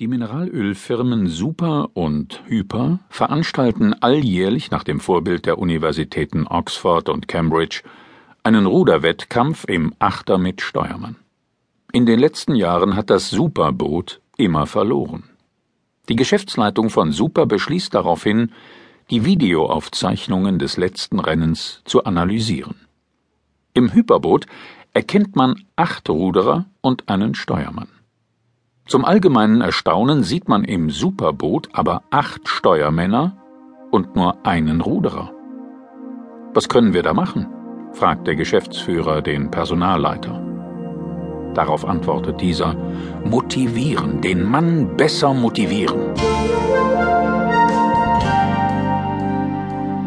Die Mineralölfirmen Super und Hyper veranstalten alljährlich nach dem Vorbild der Universitäten Oxford und Cambridge einen Ruderwettkampf im Achter mit Steuermann. In den letzten Jahren hat das Superboot immer verloren. Die Geschäftsleitung von Super beschließt daraufhin, die Videoaufzeichnungen des letzten Rennens zu analysieren. Im Hyperboot erkennt man acht Ruderer und einen Steuermann. Zum allgemeinen Erstaunen sieht man im Superboot aber acht Steuermänner und nur einen Ruderer. Was können wir da machen? fragt der Geschäftsführer den Personalleiter. Darauf antwortet dieser Motivieren, den Mann besser motivieren.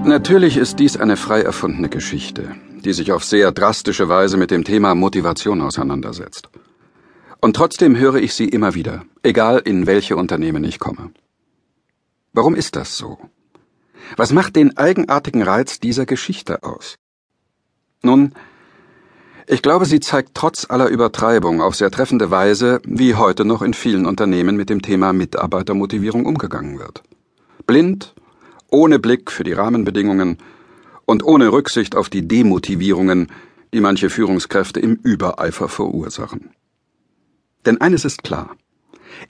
Natürlich ist dies eine frei erfundene Geschichte, die sich auf sehr drastische Weise mit dem Thema Motivation auseinandersetzt. Und trotzdem höre ich sie immer wieder, egal in welche Unternehmen ich komme. Warum ist das so? Was macht den eigenartigen Reiz dieser Geschichte aus? Nun, ich glaube, sie zeigt trotz aller Übertreibung auf sehr treffende Weise, wie heute noch in vielen Unternehmen mit dem Thema Mitarbeitermotivierung umgegangen wird. Blind, ohne Blick für die Rahmenbedingungen und ohne Rücksicht auf die Demotivierungen, die manche Führungskräfte im Übereifer verursachen. Denn eines ist klar.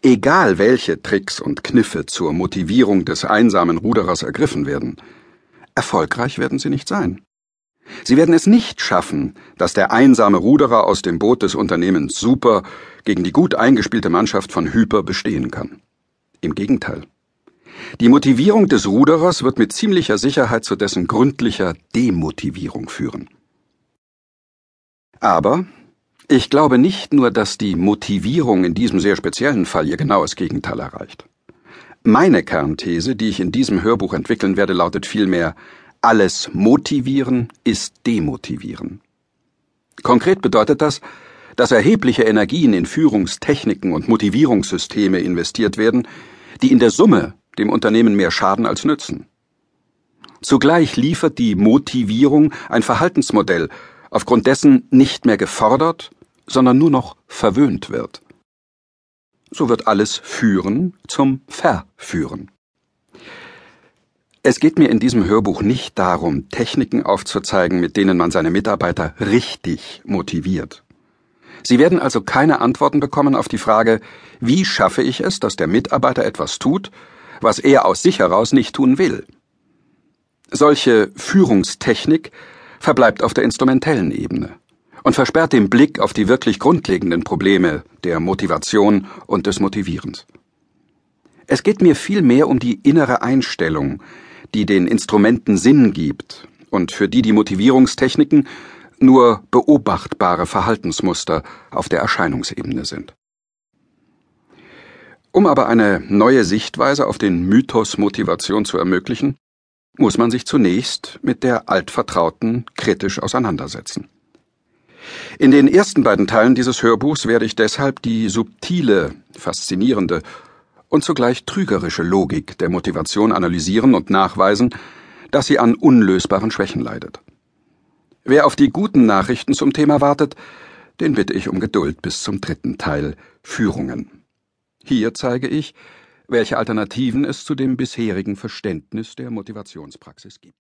Egal welche Tricks und Kniffe zur Motivierung des einsamen Ruderers ergriffen werden, erfolgreich werden sie nicht sein. Sie werden es nicht schaffen, dass der einsame Ruderer aus dem Boot des Unternehmens Super gegen die gut eingespielte Mannschaft von Hyper bestehen kann. Im Gegenteil. Die Motivierung des Ruderers wird mit ziemlicher Sicherheit zu dessen gründlicher Demotivierung führen. Aber ich glaube nicht nur, dass die Motivierung in diesem sehr speziellen Fall ihr genaues Gegenteil erreicht. Meine Kernthese, die ich in diesem Hörbuch entwickeln werde, lautet vielmehr, alles Motivieren ist Demotivieren. Konkret bedeutet das, dass erhebliche Energien in Führungstechniken und Motivierungssysteme investiert werden, die in der Summe dem Unternehmen mehr schaden als nützen. Zugleich liefert die Motivierung ein Verhaltensmodell, aufgrund dessen nicht mehr gefordert, sondern nur noch verwöhnt wird. So wird alles Führen zum Verführen. Es geht mir in diesem Hörbuch nicht darum, Techniken aufzuzeigen, mit denen man seine Mitarbeiter richtig motiviert. Sie werden also keine Antworten bekommen auf die Frage, wie schaffe ich es, dass der Mitarbeiter etwas tut, was er aus sich heraus nicht tun will. Solche Führungstechnik verbleibt auf der instrumentellen Ebene und versperrt den Blick auf die wirklich grundlegenden Probleme der Motivation und des Motivierens. Es geht mir vielmehr um die innere Einstellung, die den Instrumenten Sinn gibt und für die die Motivierungstechniken nur beobachtbare Verhaltensmuster auf der Erscheinungsebene sind. Um aber eine neue Sichtweise auf den Mythos Motivation zu ermöglichen, muss man sich zunächst mit der altvertrauten kritisch auseinandersetzen. In den ersten beiden Teilen dieses Hörbuchs werde ich deshalb die subtile, faszinierende und zugleich trügerische Logik der Motivation analysieren und nachweisen, dass sie an unlösbaren Schwächen leidet. Wer auf die guten Nachrichten zum Thema wartet, den bitte ich um Geduld bis zum dritten Teil Führungen. Hier zeige ich, welche Alternativen es zu dem bisherigen Verständnis der Motivationspraxis gibt.